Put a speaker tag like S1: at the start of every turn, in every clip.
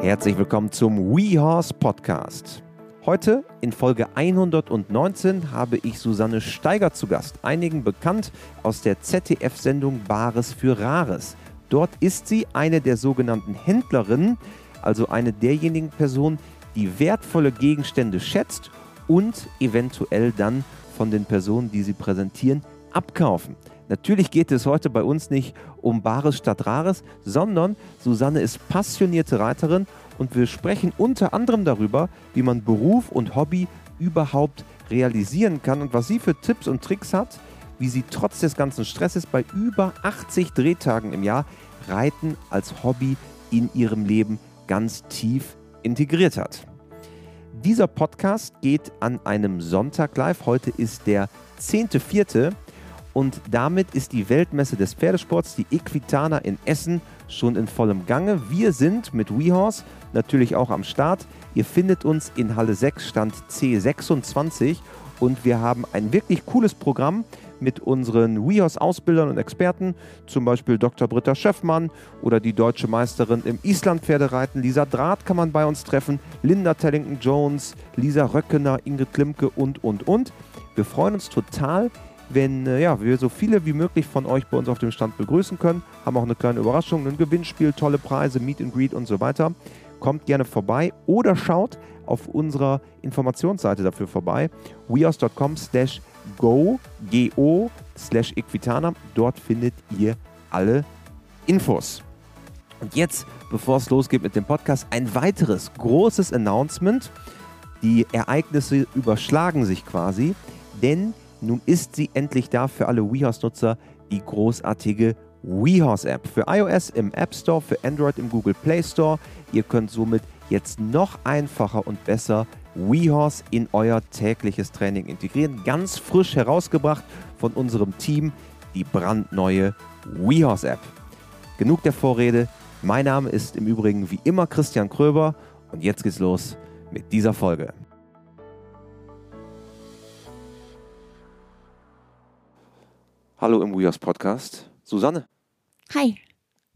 S1: Herzlich willkommen zum WeHorse Podcast. Heute in Folge 119 habe ich Susanne Steiger zu Gast, einigen bekannt aus der ZDF-Sendung Bares für Rares. Dort ist sie eine der sogenannten Händlerinnen, also eine derjenigen Personen, die wertvolle Gegenstände schätzt und eventuell dann von den Personen, die sie präsentieren, abkaufen. Natürlich geht es heute bei uns nicht um Bares statt Rares, sondern Susanne ist passionierte Reiterin und wir sprechen unter anderem darüber, wie man Beruf und Hobby überhaupt realisieren kann und was sie für Tipps und Tricks hat, wie sie trotz des ganzen Stresses bei über 80 Drehtagen im Jahr Reiten als Hobby in ihrem Leben ganz tief integriert hat. Dieser Podcast geht an einem Sonntag live. Heute ist der 10.4. Und damit ist die Weltmesse des Pferdesports, die Equitana in Essen, schon in vollem Gange. Wir sind mit WeHorse natürlich auch am Start. Ihr findet uns in Halle 6, Stand C26. Und wir haben ein wirklich cooles Programm mit unseren WeHorse-Ausbildern und Experten, zum Beispiel Dr. Britta Schöffmann oder die deutsche Meisterin im Island-Pferdereiten, Lisa Draht kann man bei uns treffen, Linda Tellington-Jones, Lisa Röckener, Ingrid Klimke und, und, und. Wir freuen uns total, wenn äh, ja, wir so viele wie möglich von euch bei uns auf dem Stand begrüßen können. Haben auch eine kleine Überraschung, ein Gewinnspiel, tolle Preise, Meet and Greet und so weiter. Kommt gerne vorbei oder schaut auf unserer Informationsseite dafür vorbei, weos.com slash go, go slash equitana. Dort findet ihr alle Infos. Und jetzt, bevor es losgeht mit dem Podcast, ein weiteres großes Announcement. Die Ereignisse überschlagen sich quasi, denn nun ist sie endlich da für alle WeHorse-Nutzer, die großartige WeHorse-App. Für iOS im App Store, für Android im Google Play Store. Ihr könnt somit jetzt noch einfacher und besser WeHorse in euer tägliches Training integrieren. Ganz frisch herausgebracht von unserem Team, die brandneue WeHorse-App. Genug der Vorrede. Mein Name ist im Übrigen wie immer Christian Kröber und jetzt geht's los mit dieser Folge. Hallo im WeHorse Podcast. Susanne.
S2: Hi,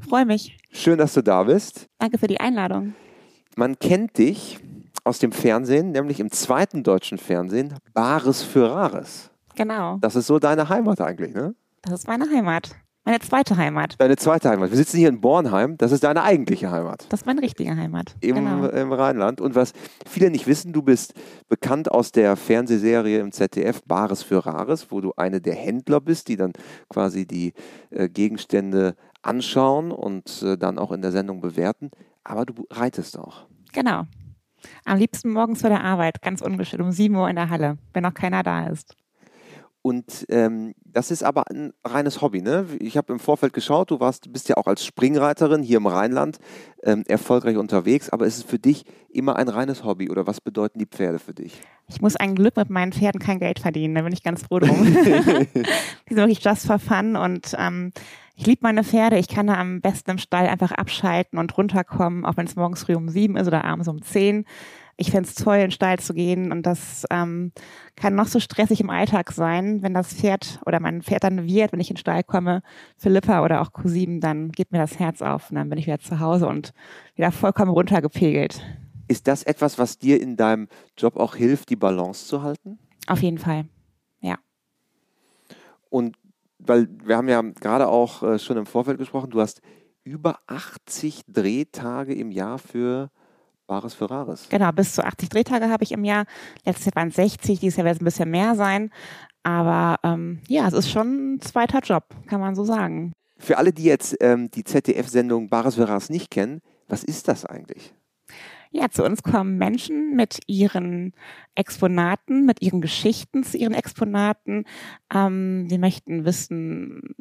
S2: freue mich.
S1: Schön, dass du da bist.
S2: Danke für die Einladung.
S1: Man kennt dich aus dem Fernsehen, nämlich im zweiten deutschen Fernsehen, Bares für Rares.
S2: Genau.
S1: Das ist so deine Heimat eigentlich, ne?
S2: Das ist meine Heimat. Meine zweite Heimat.
S1: Deine zweite Heimat. Wir sitzen hier in Bornheim. Das ist deine eigentliche Heimat.
S2: Das ist meine richtige Heimat.
S1: Im,
S2: genau.
S1: im Rheinland. Und was viele nicht wissen, du bist bekannt aus der Fernsehserie im ZDF Bares für Rares, wo du eine der Händler bist, die dann quasi die äh, Gegenstände anschauen und äh, dann auch in der Sendung bewerten. Aber du reitest auch.
S2: Genau. Am liebsten morgens vor der Arbeit, ganz ungeschickt, um 7 Uhr in der Halle, wenn noch keiner da ist.
S1: Und ähm, das ist aber ein reines Hobby. Ne? Ich habe im Vorfeld geschaut, du warst, bist ja auch als Springreiterin hier im Rheinland ähm, erfolgreich unterwegs, aber ist es für dich immer ein reines Hobby oder was bedeuten die Pferde für dich?
S2: Ich muss ein Glück mit meinen Pferden kein Geld verdienen, da bin ich ganz froh drum. die sind wirklich just for fun und ähm, ich liebe meine Pferde. Ich kann da am besten im Stall einfach abschalten und runterkommen, auch wenn es morgens früh um sieben ist oder abends um zehn ich fände es toll, in den Stall zu gehen und das ähm, kann noch so stressig im Alltag sein, wenn das Pferd oder mein Pferd dann wird, wenn ich in den Stall komme, Philippa oder auch Q7, dann geht mir das Herz auf und dann bin ich wieder zu Hause und wieder vollkommen runtergepegelt.
S1: Ist das etwas, was dir in deinem Job auch hilft, die Balance zu halten?
S2: Auf jeden Fall, ja.
S1: Und weil wir haben ja gerade auch äh, schon im Vorfeld gesprochen, du hast über 80 Drehtage im Jahr für Bares für Rares.
S2: Genau, bis zu 80 Drehtage habe ich im Jahr. Letztes Jahr waren es 60, dieses Jahr wird es ein bisschen mehr sein. Aber ähm, ja, es ist schon ein zweiter Job, kann man so sagen.
S1: Für alle, die jetzt ähm, die ZDF-Sendung Bares für Rares nicht kennen, was ist das eigentlich?
S2: Ja, zu uns kommen Menschen mit ihren Exponaten, mit ihren Geschichten zu ihren Exponaten. Ähm, die möchten wissen,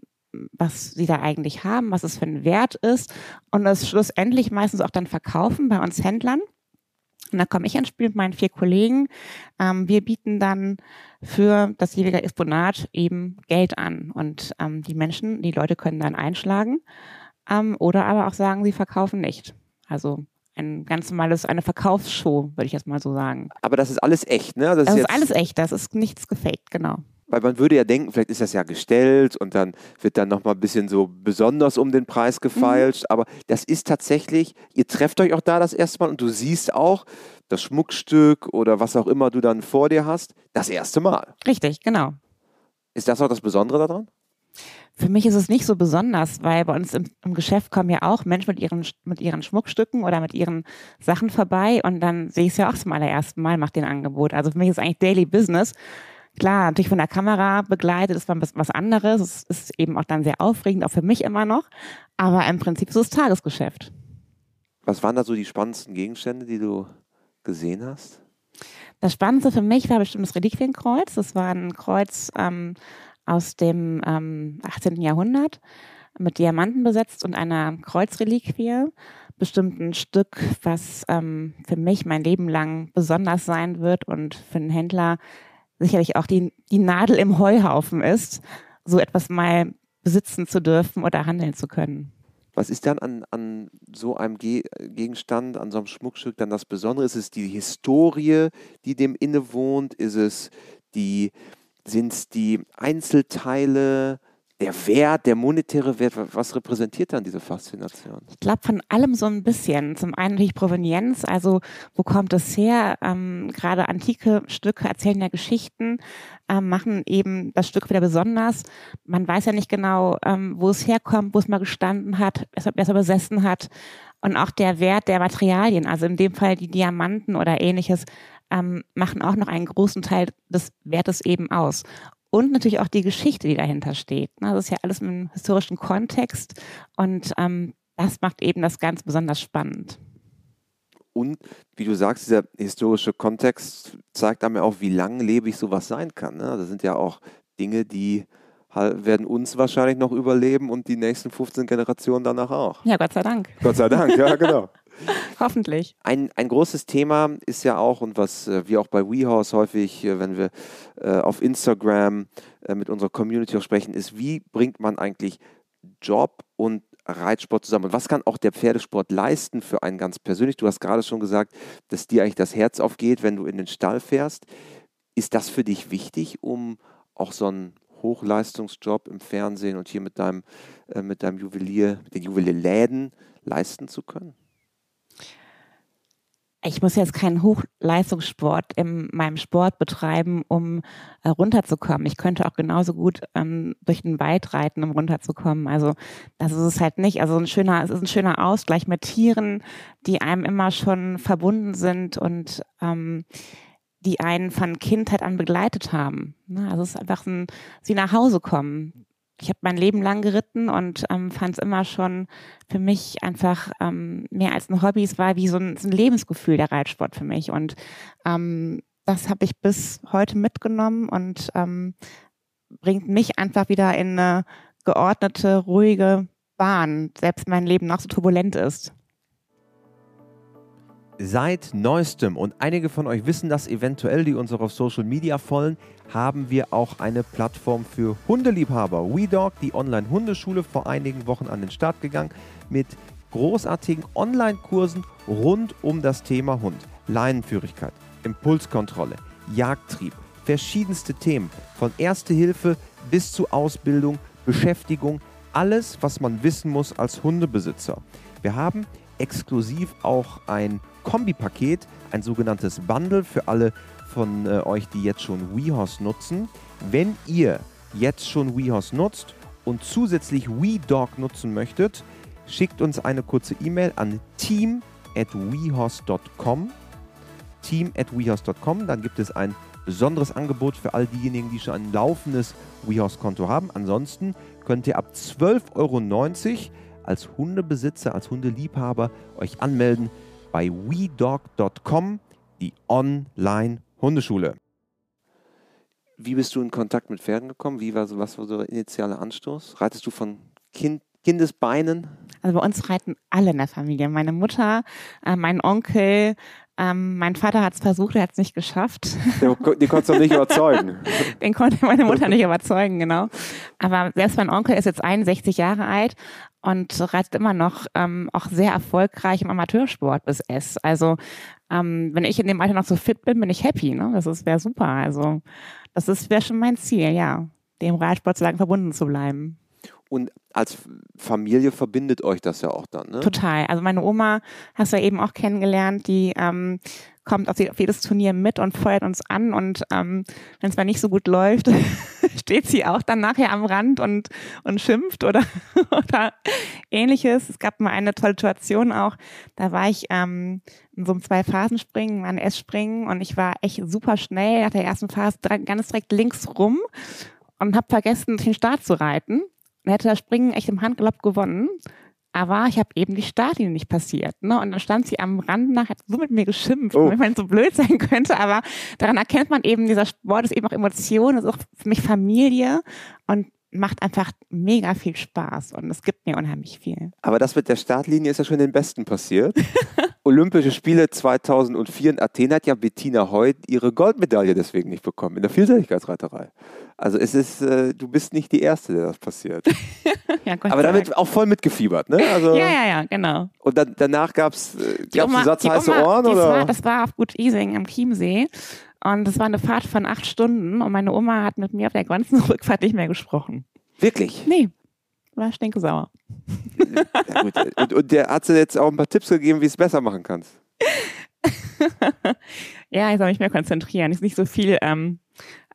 S2: was sie da eigentlich haben, was es für ein Wert ist und das schlussendlich meistens auch dann verkaufen bei uns Händlern. Und da komme ich ins Spiel mit meinen vier Kollegen. Ähm, wir bieten dann für das jeweilige Exponat eben Geld an. Und ähm, die Menschen, die Leute können dann einschlagen ähm, oder aber auch sagen, sie verkaufen nicht. Also ein ganz normales, eine Verkaufsshow, würde ich jetzt mal so sagen.
S1: Aber das ist alles echt, ne?
S2: Das, das ist, ist alles echt, das ist nichts gefaked, genau.
S1: Weil man würde ja denken, vielleicht ist das ja gestellt und dann wird dann nochmal ein bisschen so besonders um den Preis gefeilscht. Mhm. Aber das ist tatsächlich, ihr trefft euch auch da das erste Mal und du siehst auch das Schmuckstück oder was auch immer du dann vor dir hast, das erste Mal.
S2: Richtig, genau.
S1: Ist das auch das Besondere daran?
S2: Für mich ist es nicht so besonders, weil bei uns im, im, Geschäft kommen ja auch Menschen mit ihren, mit ihren Schmuckstücken oder mit ihren Sachen vorbei und dann sehe ich es ja auch zum allerersten Mal, mache den Angebot. Also für mich ist es eigentlich Daily Business Klar, natürlich von der Kamera begleitet ist man was anderes. Es ist eben auch dann sehr aufregend, auch für mich immer noch. Aber im Prinzip ist es Tagesgeschäft.
S1: Was waren da so die spannendsten Gegenstände, die du gesehen hast?
S2: Das Spannendste für mich war bestimmt das Reliquienkreuz. Das war ein Kreuz ähm, aus dem ähm, 18. Jahrhundert mit Diamanten besetzt und einer Kreuzreliquie. Bestimmt ein Stück, was ähm, für mich mein Leben lang besonders sein wird und für einen Händler sicherlich auch die, die Nadel im Heuhaufen ist, so etwas mal besitzen zu dürfen oder handeln zu können.
S1: Was ist dann an, an so einem Ge Gegenstand, an so einem Schmuckstück dann das Besondere? Ist es die Historie, die dem innewohnt? Ist es die, sind es die Einzelteile? Der Wert, der monetäre Wert, was repräsentiert dann diese Faszination?
S2: Ich glaube von allem so ein bisschen. Zum einen natürlich Provenienz, also wo kommt es her? Ähm, Gerade antike Stücke erzählen ja Geschichten, ähm, machen eben das Stück wieder besonders. Man weiß ja nicht genau, ähm, wo es herkommt, wo es mal gestanden hat, wer es besessen hat. Und auch der Wert der Materialien, also in dem Fall die Diamanten oder ähnliches, ähm, machen auch noch einen großen Teil des Wertes eben aus und natürlich auch die Geschichte, die dahinter steht. Ne? Das ist ja alles im historischen Kontext und ähm, das macht eben das ganz besonders spannend.
S1: Und wie du sagst, dieser historische Kontext zeigt einem ja auch, wie langlebig sowas sein kann. Ne? Das sind ja auch Dinge, die werden uns wahrscheinlich noch überleben und die nächsten 15 Generationen danach auch.
S2: Ja, Gott sei Dank.
S1: Gott sei Dank, ja, genau.
S2: Hoffentlich.
S1: Ein, ein großes Thema ist ja auch, und was äh, wir auch bei WeHorse häufig, äh, wenn wir äh, auf Instagram äh, mit unserer Community auch sprechen, ist, wie bringt man eigentlich Job und Reitsport zusammen? Und was kann auch der Pferdesport leisten für einen ganz persönlich? Du hast gerade schon gesagt, dass dir eigentlich das Herz aufgeht, wenn du in den Stall fährst. Ist das für dich wichtig, um auch so einen Hochleistungsjob im Fernsehen und hier mit deinem, äh, mit deinem Juwelier, mit den Juwelierläden leisten zu können?
S2: Ich muss jetzt keinen Hochleistungssport in meinem Sport betreiben, um äh, runterzukommen. Ich könnte auch genauso gut ähm, durch den Wald reiten, um runterzukommen. Also das ist es halt nicht. Also ein schöner, es ist ein schöner Ausgleich mit Tieren, die einem immer schon verbunden sind und ähm, die einen von Kindheit an begleitet haben. Ne? Also es ist einfach ein, sie nach Hause kommen ich habe mein Leben lang geritten und ähm, fand es immer schon für mich einfach ähm, mehr als ein Hobby. Es war wie so ein, so ein Lebensgefühl der Reitsport für mich. Und ähm, das habe ich bis heute mitgenommen und ähm, bringt mich einfach wieder in eine geordnete, ruhige Bahn, selbst mein Leben noch so turbulent ist.
S1: Seit neuestem, und einige von euch wissen das eventuell, die uns auch auf Social Media folgen, haben wir auch eine Plattform für Hundeliebhaber. WeDog, die Online-Hundeschule, vor einigen Wochen an den Start gegangen mit großartigen Online-Kursen rund um das Thema Hund. Leinenführigkeit, Impulskontrolle, Jagdtrieb, verschiedenste Themen, von Erste Hilfe bis zu Ausbildung, Beschäftigung, alles, was man wissen muss als Hundebesitzer. Wir haben exklusiv auch ein Kombipaket, ein sogenanntes Bundle für alle von äh, euch, die jetzt schon WeHorse nutzen. Wenn ihr jetzt schon WeHorse nutzt und zusätzlich WeDog nutzen möchtet, schickt uns eine kurze E-Mail an team at wehorse.com. Team at wehorse.com. Dann gibt es ein besonderes Angebot für all diejenigen, die schon ein laufendes WeHorse-Konto haben. Ansonsten könnt ihr ab 12,90 Euro als Hundebesitzer, als Hundeliebhaber euch anmelden bei wedog.com, die Online-Hundeschule. Wie bist du in Kontakt mit Pferden gekommen? Wie war so, was war so der initiale Anstoß? Reitest du von kind, Kindesbeinen?
S2: Also bei uns reiten alle in der Familie. Meine Mutter, äh, mein Onkel, Ähm, mein Vater hat es versucht, er hat es nicht geschafft.
S1: Den, konntest du nicht überzeugen.
S2: den konnte meine Mutter nicht überzeugen, genau. Aber selbst mein Onkel ist jetzt 61 Jahre alt und reizt immer noch ähm, auch sehr erfolgreich im Amateursport bis S. Also ähm, wenn ich in dem Alter noch so fit bin, bin ich happy. Ne? Das wäre super. Also das wäre schon mein Ziel, ja, dem Reitsport so lange verbunden zu bleiben.
S1: Und als Familie verbindet euch das ja auch dann, ne?
S2: Total. Also meine Oma hast du ja eben auch kennengelernt, die ähm, kommt auf, jedes Turnier mit und feuert uns an und ähm, wenn es mal nicht so gut läuft, steht sie auch dann nachher am Rand und, und schimpft oder, oder ähnliches. Es gab mal eine tolle Situation auch, da war ich ähm, in so einem Zwei-Phasen-Springen, ein S-Springen und ich war echt super schnell, nach der ersten Phase ganz direkt links rum und habe vergessen, den Start zu reiten und hätte das Springen echt im Handgalopp gewonnen. Aber ich habe eben die Startlinie nicht passiert. Ne? Und dann stand sie am Rand nach, hat so mit mir geschimpft, oh. wenn man so blöd sein könnte. Aber daran erkennt man eben, dieser Sport ist eben auch Emotion, ist auch für mich Familie und macht einfach mega viel Spaß und es gibt mir unheimlich viel.
S1: Aber das mit der Startlinie ist ja schon den Besten passiert. Olympische Spiele 2004 in Athen hat ja Bettina Heut ihre Goldmedaille deswegen nicht bekommen, in der Vielseitigkeitsreiterei. Also es ist, äh, du bist nicht die Erste, der das passiert. ja, Aber damit auch voll mitgefiebert, ne?
S2: Also, ja, ja, ja, genau.
S1: Und dann, danach gab es äh, Satz heiße Ohren? Oder?
S2: War, das war auf Gut Ising am Chiemsee. Und das war eine Fahrt von acht Stunden und meine Oma hat mit mir auf der ganzen Rückfahrt nicht mehr gesprochen.
S1: Wirklich?
S2: Nee. War stinkesauer.
S1: Ja, gut. Und, und der hat dir jetzt auch ein paar Tipps gegeben, wie du es besser machen kannst.
S2: ja, ich soll mich mehr konzentrieren. Ist nicht so viel ähm,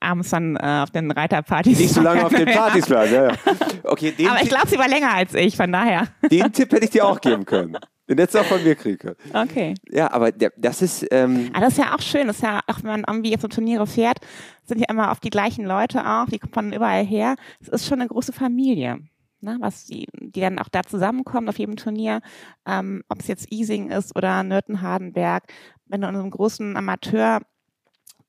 S2: abends dann äh, auf den Reiterpartys.
S1: Nicht so lange auf den Partys bleiben, ja, ja.
S2: Okay, Aber ich glaube, sie war länger als ich, von daher.
S1: Den Tipp hätte ich dir auch geben können. Den hättest du auch von mir kriegen können.
S2: Okay.
S1: Ja, aber der, das ist. Ähm
S2: aber das ist ja auch schön. Das ist ja auch, wenn man irgendwie jetzt so Turniere fährt, sind ja immer auf die gleichen Leute auch, die kommen von überall her. Es ist schon eine große Familie. Ne, was die, die dann auch da zusammenkommen auf jedem Turnier, ähm, ob es jetzt Easing ist oder Nürten-Hardenberg, wenn du in einem großen Amateur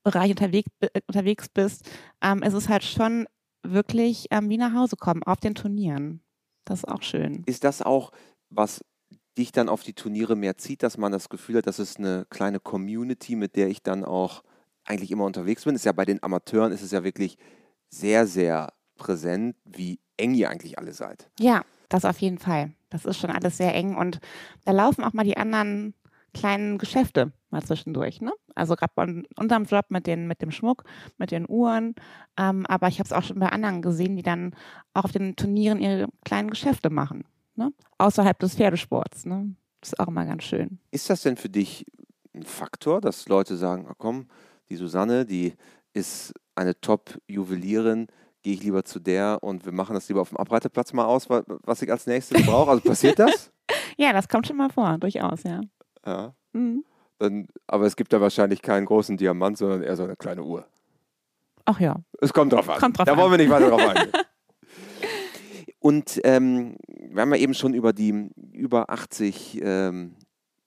S2: Bereich unterwegs, äh, unterwegs bist, ähm, ist es halt schon wirklich ähm, wie nach Hause kommen auf den Turnieren. Das ist auch schön.
S1: Ist das auch, was dich dann auf die Turniere mehr zieht, dass man das Gefühl hat, das ist eine kleine Community, mit der ich dann auch eigentlich immer unterwegs bin? Ist ja bei den Amateuren ist es ja wirklich sehr, sehr präsent, wie eng ihr eigentlich alle seid.
S2: Ja, das auf jeden Fall. Das ist schon alles sehr eng und da laufen auch mal die anderen kleinen Geschäfte mal zwischendurch. Ne? Also gerade bei unserem Job mit, den, mit dem Schmuck, mit den Uhren. Ähm, aber ich habe es auch schon bei anderen gesehen, die dann auch auf den Turnieren ihre kleinen Geschäfte machen. Ne? Außerhalb des Pferdesports. Ne? Das ist auch immer ganz schön.
S1: Ist das denn für dich ein Faktor, dass Leute sagen, komm, die Susanne, die ist eine Top-Juwelierin, gehe ich lieber zu der und wir machen das lieber auf dem Abreiteplatz mal aus, was ich als nächstes brauche. Also passiert das?
S2: ja, das kommt schon mal vor, durchaus, ja.
S1: Ja. Mhm. Dann, aber es gibt da wahrscheinlich keinen großen Diamant, sondern eher so eine kleine Uhr.
S2: Ach ja.
S1: Es kommt drauf an.
S2: Kommt drauf
S1: da
S2: an.
S1: wollen wir nicht weiter drauf eingehen. Und ähm, wir haben ja eben schon über die über 80 ähm,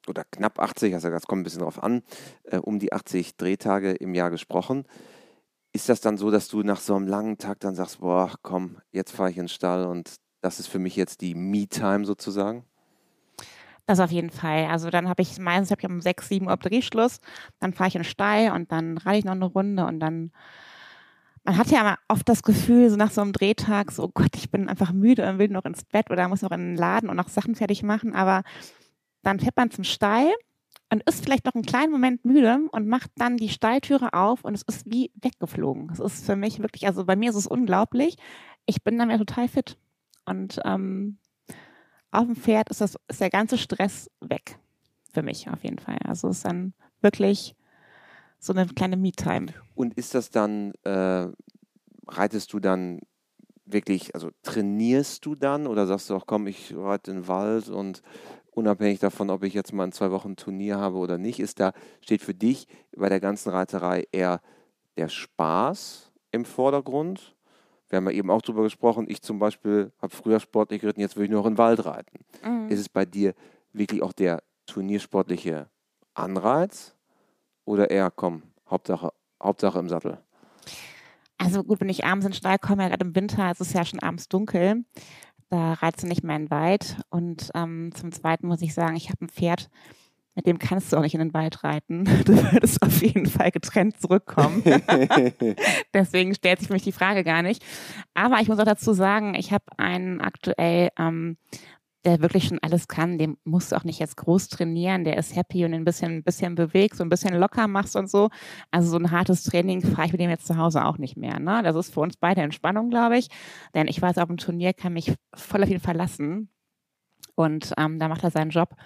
S1: oder knapp 80, also das kommt ein bisschen drauf an, äh, um die 80 Drehtage im Jahr gesprochen. Ist das dann so, dass du nach so einem langen Tag dann sagst, boah, komm, jetzt fahre ich in den Stall und das ist für mich jetzt die Me-Time sozusagen?
S2: Das auf jeden Fall. Also dann habe ich meistens hab ich um 6, 7 Uhr Drehschluss, dann fahre ich in den Stall und dann reite ich noch eine Runde und dann man hat ja oft das Gefühl, so nach so einem Drehtag, so oh Gott, ich bin einfach müde und will noch ins Bett oder muss noch in den Laden und noch Sachen fertig machen, aber dann fährt man zum Stall und ist vielleicht noch einen kleinen Moment müde und macht dann die Stalltüre auf und es ist wie weggeflogen. Das ist für mich wirklich, also bei mir ist es unglaublich. Ich bin dann ja total fit. Und ähm, auf dem Pferd ist, das, ist der ganze Stress weg. Für mich auf jeden Fall. Also es ist dann wirklich so eine kleine Me-Time.
S1: Und ist das dann, äh, reitest du dann wirklich, also trainierst du dann oder sagst du auch, komm, ich reite in den Wald und unabhängig davon, ob ich jetzt mal in zwei Wochen ein Turnier habe oder nicht, ist da, steht für dich bei der ganzen Reiterei eher der Spaß im Vordergrund wir haben ja eben auch darüber gesprochen, ich zum Beispiel habe früher sportlich geritten, jetzt will ich nur noch in den Wald reiten. Mhm. Ist es bei dir wirklich auch der turniersportliche Anreiz oder eher, komm, Hauptsache, Hauptsache im Sattel?
S2: Also gut, wenn ich abends in den Stall komme, ja gerade im Winter, ist es ja schon abends dunkel, da reizt du nicht mehr in den Wald. Und ähm, zum Zweiten muss ich sagen, ich habe ein Pferd, mit dem kannst du auch nicht in den Wald reiten. Du würdest auf jeden Fall getrennt zurückkommen. Deswegen stellt sich für mich die Frage gar nicht. Aber ich muss auch dazu sagen, ich habe einen aktuell ähm, der wirklich schon alles kann, dem musst du auch nicht jetzt groß trainieren, der ist happy und ein bisschen, ein bisschen bewegt, so ein bisschen locker machst und so. Also so ein hartes Training fahre ich mit dem jetzt zu Hause auch nicht mehr. Ne? Das ist für uns beide Entspannung, glaube ich. Denn ich weiß, auf dem Turnier kann mich voll auf ihn verlassen. Und ähm, da macht er seinen Job.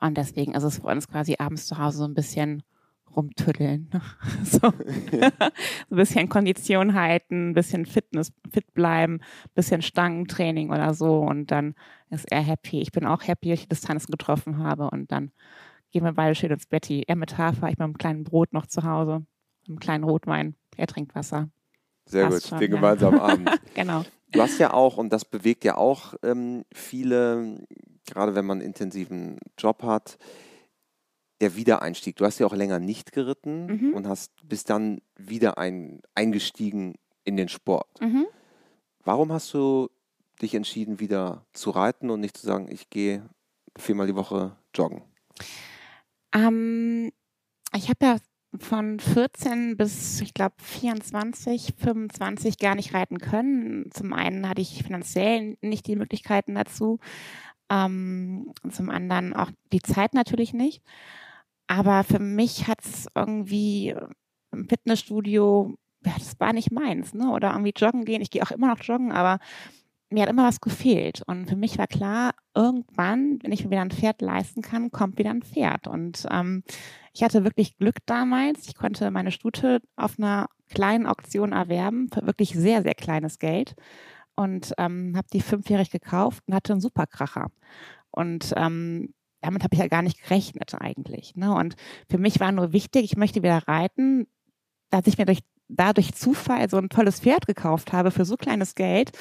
S2: Und deswegen ist es für uns quasi abends zu Hause so ein bisschen rumtüddeln. so. ein bisschen Kondition halten, ein bisschen Fitness, fit bleiben, ein bisschen Stangentraining oder so. Und dann ist er happy. Ich bin auch happy, dass ich Distanzen getroffen habe. Und dann gehen wir beide schön ins Betty. Er mit Hafer, ich mit einem kleinen Brot noch zu Hause, einem kleinen Rotwein. Er trinkt Wasser.
S1: Sehr Passt gut, schon, den ja. gemeinsamen Abend.
S2: genau.
S1: Du hast ja auch, und das bewegt ja auch ähm, viele, gerade wenn man einen intensiven Job hat, der Wiedereinstieg. Du hast ja auch länger nicht geritten mhm. und hast bist dann wieder ein, eingestiegen in den Sport. Mhm. Warum hast du dich entschieden, wieder zu reiten und nicht zu sagen, ich gehe viermal die Woche joggen?
S2: Ähm, ich habe ja von 14 bis, ich glaube, 24, 25 gar nicht reiten können. Zum einen hatte ich finanziell nicht die Möglichkeiten dazu. Ähm, zum anderen auch die Zeit natürlich nicht. Aber für mich hat es irgendwie im Fitnessstudio, ja, das war nicht meins, ne? Oder irgendwie joggen gehen. Ich gehe auch immer noch joggen, aber mir hat immer was gefehlt. Und für mich war klar, irgendwann, wenn ich mir wieder ein Pferd leisten kann, kommt wieder ein Pferd. Und ähm, ich hatte wirklich Glück damals. Ich konnte meine Stute auf einer kleinen Auktion erwerben, für wirklich sehr, sehr kleines Geld. Und ähm, habe die fünfjährig gekauft und hatte einen Superkracher. Und ähm, damit habe ich ja gar nicht gerechnet eigentlich. Ne? Und für mich war nur wichtig, ich möchte wieder reiten, dass ich mir durch, dadurch Zufall so ein tolles Pferd gekauft habe für so kleines Geld.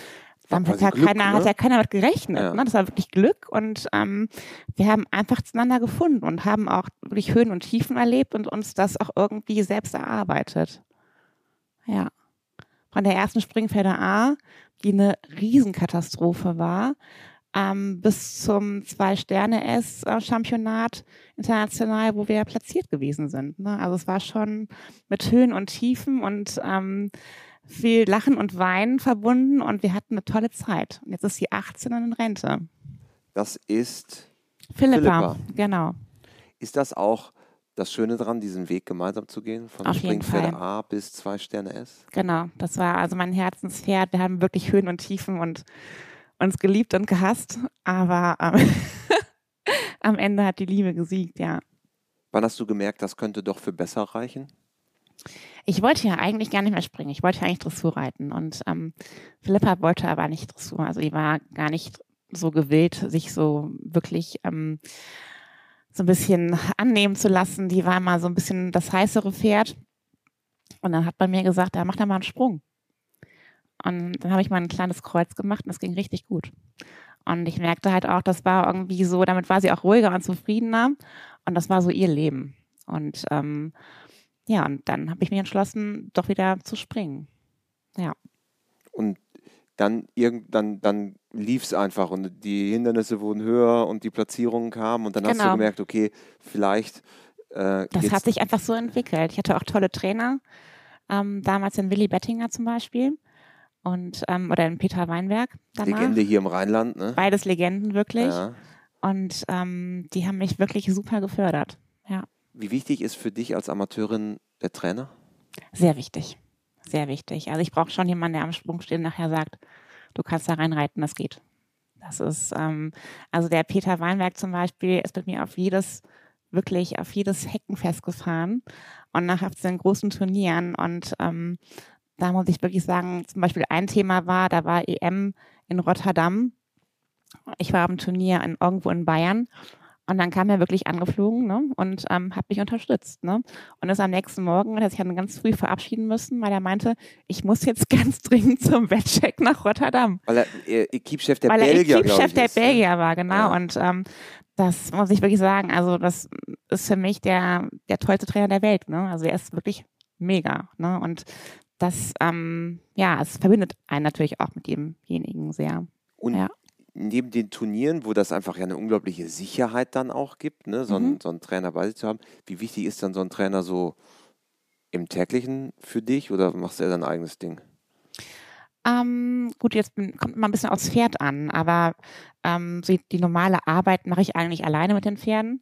S2: Dann hat ja, Glück, keiner, ne? hat ja keiner mit gerechnet. Ja. Ne? Das war wirklich Glück und ähm, wir haben einfach zueinander gefunden und haben auch wirklich Höhen und Tiefen erlebt und uns das auch irgendwie selbst erarbeitet. Ja. Von der ersten Springpferde A, die eine Riesenkatastrophe war, ähm, bis zum Zwei-Sterne-S-Championat international, wo wir platziert gewesen sind. Ne? Also es war schon mit Höhen und Tiefen und ähm, viel Lachen und Weinen verbunden und wir hatten eine tolle Zeit. Und jetzt ist sie 18 und in Rente.
S1: Das ist
S2: Philippa, Philippa. genau.
S1: Ist das auch das Schöne daran, diesen Weg gemeinsam zu gehen, von Auf Springpferde A bis zwei Sterne S?
S2: Genau, das war also mein Herzenspferd. Wir haben wirklich Höhen und Tiefen und uns geliebt und gehasst, aber ähm, am Ende hat die Liebe gesiegt, ja.
S1: Wann hast du gemerkt, das könnte doch für besser reichen?
S2: Ich wollte ja eigentlich gar nicht mehr springen. Ich wollte ja eigentlich Dressur reiten. Und ähm, Philippa wollte aber nicht Dressur. Also die war gar nicht so gewillt, sich so wirklich ähm, so ein bisschen annehmen zu lassen. Die war mal so ein bisschen das heißere Pferd. Und dann hat man mir gesagt, ja, mach da mal einen Sprung. Und dann habe ich mal ein kleines Kreuz gemacht und das ging richtig gut. Und ich merkte halt auch, das war irgendwie so, damit war sie auch ruhiger und zufriedener. Und das war so ihr Leben. Und ähm, ja, und dann habe ich mich entschlossen, doch wieder zu springen. Ja.
S1: Und dann, irgend, dann, dann lief es einfach und die Hindernisse wurden höher und die Platzierungen kamen und dann genau. hast du genau. gemerkt, okay, vielleicht.
S2: Äh, das hat sich einfach so entwickelt. Ich hatte auch tolle Trainer. Ähm, damals den Willi Bettinger zum Beispiel und ähm, oder in Peter Weinberg.
S1: Danach. Legende hier im Rheinland, ne?
S2: Beides Legenden wirklich. Ja. Und ähm, die haben mich wirklich super gefördert. Ja.
S1: Wie wichtig ist für dich als Amateurin der Trainer?
S2: Sehr wichtig. Sehr wichtig. Also ich brauche schon jemanden, der am Sprung steht und nachher sagt, du kannst da reinreiten, das geht. Das ist, ähm, also der Peter Weinberg zum Beispiel ist mit mir auf jedes, wirklich auf jedes Hecken festgefahren und nachher auf den großen Turnieren und ähm, da muss ich wirklich sagen, zum Beispiel ein Thema war, da war EM in Rotterdam. Ich war am Turnier in, irgendwo in Bayern und dann kam er wirklich angeflogen ne, und ähm, hat mich unterstützt. Ne? Und ist am nächsten Morgen, hat sich dann ganz früh verabschieden müssen, weil er meinte, ich muss jetzt ganz dringend zum Wettcheck nach Rotterdam.
S1: Weil er Equipe-Chef der weil Belgier,
S2: Weil er Equipe-Chef der ist, ne? Belgier war, genau. Ja. Und ähm, das muss ich wirklich sagen, also das ist für mich der, der tollste Trainer der Welt. Ne? Also er ist wirklich mega. Ne? Und das, ähm, ja, es verbindet einen natürlich auch mit demjenigen sehr.
S1: Und
S2: ja.
S1: Neben den Turnieren, wo das einfach ja eine unglaubliche Sicherheit dann auch gibt, ne, so, mhm. einen, so einen Trainer bei sich zu haben, wie wichtig ist dann so ein Trainer so im täglichen für dich oder machst du ja dein eigenes Ding?
S2: Ähm, gut, jetzt kommt mal ein bisschen aufs Pferd an, aber ähm, so die normale Arbeit mache ich eigentlich alleine mit den Pferden.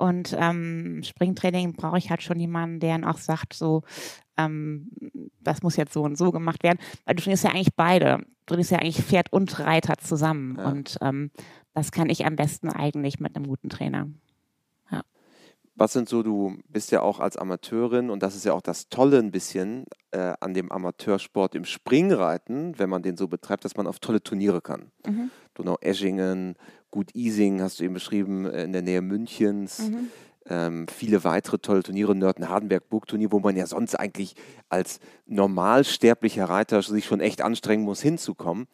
S2: Und ähm, Springtraining brauche ich halt schon jemanden, der dann auch sagt, so, ähm, das muss jetzt so und so gemacht werden. Weil du trainierst ja eigentlich beide. Du trainierst ja eigentlich Pferd und Reiter zusammen. Ja. Und ähm, das kann ich am besten eigentlich mit einem guten Trainer.
S1: Was sind so, du bist ja auch als Amateurin und das ist ja auch das Tolle ein bisschen äh, an dem Amateursport im Springreiten, wenn man den so betreibt, dass man auf tolle Turniere kann. Mhm. Donau-Eschingen, Gut Ising hast du eben beschrieben, äh, in der Nähe Münchens. Mhm. Ähm, viele weitere tolle Turniere, Nörten-Hardenberg-Burgturnier, wo man ja sonst eigentlich als normalsterblicher Reiter sich schon echt anstrengen muss, hinzukommen.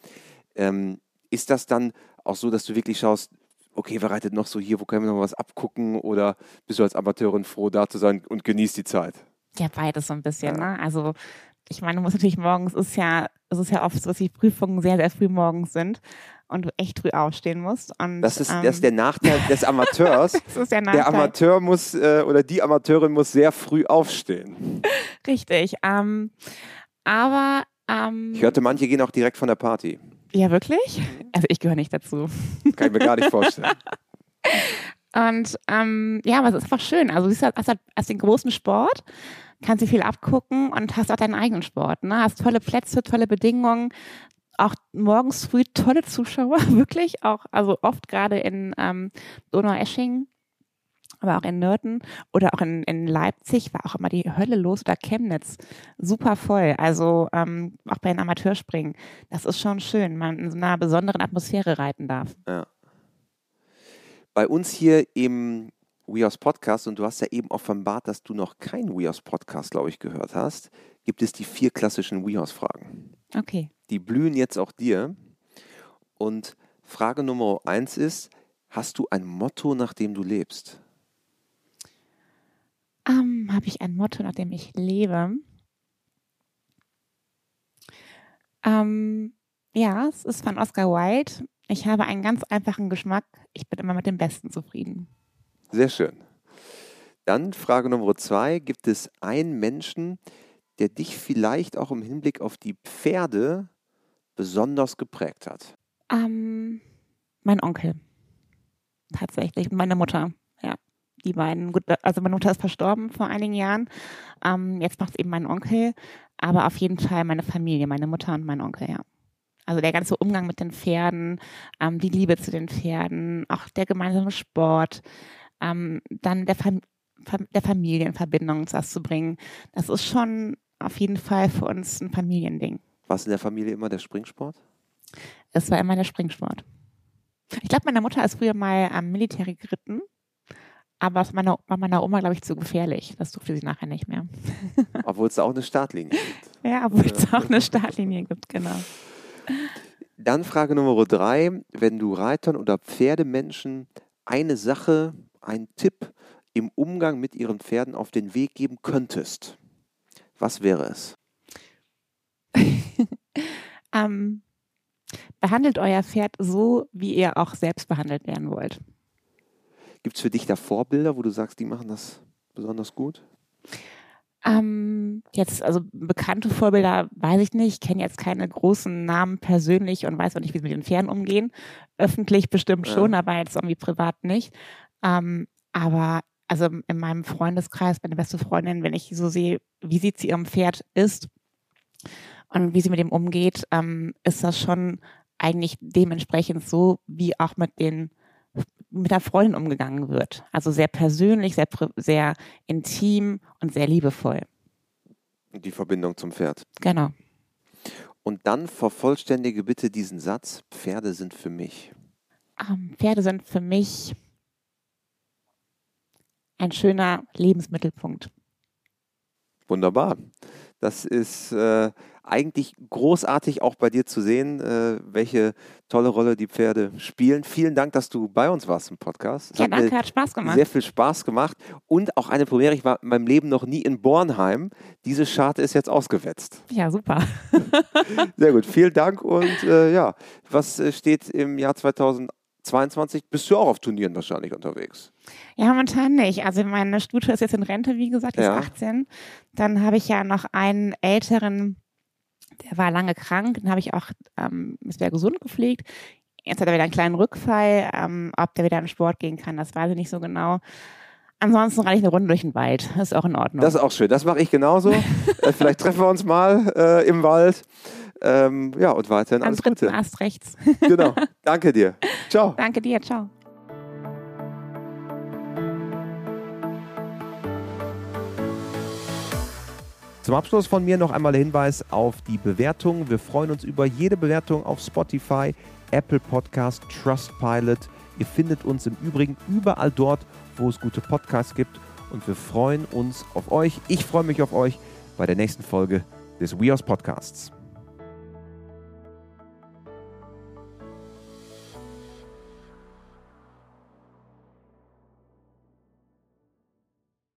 S1: Ähm, ist das dann auch so, dass du wirklich schaust, okay, wer reitet noch so hier, wo können wir noch was abgucken oder bist du als Amateurin froh, da zu sein und genießt die Zeit?
S2: Ja, beides so ein bisschen, ja. ne? Also ich meine, du musst natürlich morgens, ist ja, es ist ja oft so, dass die Prüfungen sehr, sehr früh morgens sind und du echt früh aufstehen musst. Und,
S1: das, ist, ähm, das ist der Nachteil des Amateurs. das ist der Nachteil. Der Amateur muss äh, oder die Amateurin muss sehr früh aufstehen.
S2: Richtig. Ähm, aber ähm,
S1: ich hörte, manche gehen auch direkt von der Party.
S2: Ja, wirklich? Also ich gehöre nicht dazu.
S1: Kann ich mir gar nicht vorstellen.
S2: Und ähm, ja, aber es ist einfach schön. Also du siehst hast, halt, hast den großen Sport, kannst dir viel abgucken und hast auch deinen eigenen Sport. Ne? Hast tolle Plätze, tolle Bedingungen, auch morgens früh tolle Zuschauer, wirklich. Auch, also oft gerade in ähm, Donau-Eschingen aber auch in Nürten oder auch in, in Leipzig war auch immer die Hölle los oder Chemnitz super voll. Also ähm, auch bei den Amateurspringen. Das ist schon schön, man in so einer besonderen Atmosphäre reiten darf.
S1: Ja. Bei uns hier im WeHouse Podcast, und du hast ja eben offenbart, dass du noch keinen WeHouse Podcast, glaube ich, gehört hast, gibt es die vier klassischen WeHouse Fragen.
S2: Okay.
S1: Die blühen jetzt auch dir. Und Frage Nummer eins ist, hast du ein Motto, nach dem du lebst?
S2: Ähm, Habe ich ein Motto, nach dem ich lebe? Ähm, ja, es ist von Oscar Wilde. Ich habe einen ganz einfachen Geschmack. Ich bin immer mit dem Besten zufrieden.
S1: Sehr schön. Dann Frage Nummer zwei. Gibt es einen Menschen, der dich vielleicht auch im Hinblick auf die Pferde besonders geprägt hat?
S2: Ähm, mein Onkel. Tatsächlich. Meine Mutter die beiden. Gut, also meine Mutter ist verstorben vor einigen Jahren. Ähm, jetzt macht es eben mein Onkel, aber auf jeden Fall meine Familie, meine Mutter und mein Onkel, ja. Also der ganze Umgang mit den Pferden, ähm, die Liebe zu den Pferden, auch der gemeinsame Sport, ähm, dann der, Fam der Familie in Verbindung das zu bringen. Das ist schon auf jeden Fall für uns ein Familiending.
S1: War es in der Familie immer der Springsport?
S2: Es war immer der Springsport. Ich glaube, meine Mutter ist früher mal am Militär geritten aber es war meiner Oma, glaube ich, zu gefährlich. Das durfte sie nachher nicht mehr.
S1: Obwohl es da auch eine Startlinie gibt.
S2: Ja, obwohl es auch eine Startlinie gibt, genau.
S1: Dann Frage Nummer drei. Wenn du Reitern oder Pferdemenschen eine Sache, einen Tipp im Umgang mit ihren Pferden auf den Weg geben könntest, was wäre es?
S2: Ähm, behandelt euer Pferd so, wie ihr auch selbst behandelt werden wollt.
S1: Gibt es für dich da Vorbilder, wo du sagst, die machen das besonders gut?
S2: Ähm, jetzt, also bekannte Vorbilder weiß ich nicht. Ich kenne jetzt keine großen Namen persönlich und weiß auch nicht, wie sie mit den Pferden umgehen. Öffentlich bestimmt schon, ja. aber jetzt irgendwie privat nicht. Ähm, aber also in meinem Freundeskreis, meine beste Freundin, wenn ich so sehe, wie sie zu ihrem Pferd ist und wie sie mit dem umgeht, ähm, ist das schon eigentlich dementsprechend so, wie auch mit den mit der Freundin umgegangen wird. Also sehr persönlich, sehr, sehr intim und sehr liebevoll.
S1: Die Verbindung zum Pferd.
S2: Genau.
S1: Und dann vervollständige bitte diesen Satz, Pferde sind für mich.
S2: Ähm, Pferde sind für mich ein schöner Lebensmittelpunkt.
S1: Wunderbar. Das ist äh, eigentlich großartig auch bei dir zu sehen, äh, welche tolle Rolle die Pferde spielen. Vielen Dank, dass du bei uns warst im Podcast.
S2: Es ja, hat danke, hat Spaß gemacht.
S1: Sehr viel Spaß gemacht und auch eine Premiere. Ich war in meinem Leben noch nie in Bornheim. Diese Scharte ist jetzt ausgewetzt.
S2: Ja, super.
S1: Sehr gut, vielen Dank und äh, ja, was äh, steht im Jahr 2022? Bist du auch auf Turnieren wahrscheinlich unterwegs?
S2: Ja, momentan nicht. Also meine Stute ist jetzt in Rente, wie gesagt, die ja. ist 18. Dann habe ich ja noch einen älteren der war lange krank, den habe ich auch, ähm, ist wieder gesund gepflegt. Jetzt hat er wieder einen kleinen Rückfall. Ähm, ob der wieder in den Sport gehen kann, das weiß ich nicht so genau. Ansonsten reite ich eine Runde durch den Wald. Das ist auch in Ordnung.
S1: Das ist auch schön. Das mache ich genauso. äh, vielleicht treffen wir uns mal äh, im Wald. Ähm, ja, und weiterhin
S2: alles
S1: Am Gute.
S2: Ast rechts.
S1: genau. Danke dir. Ciao.
S2: Danke dir. Ciao.
S1: Zum Abschluss von mir noch einmal der Hinweis auf die Bewertung. Wir freuen uns über jede Bewertung auf Spotify, Apple Podcast, Trustpilot. Ihr findet uns im Übrigen überall dort, wo es gute Podcasts gibt. Und wir freuen uns auf euch. Ich freue mich auf euch bei der nächsten Folge des WeHouse Podcasts.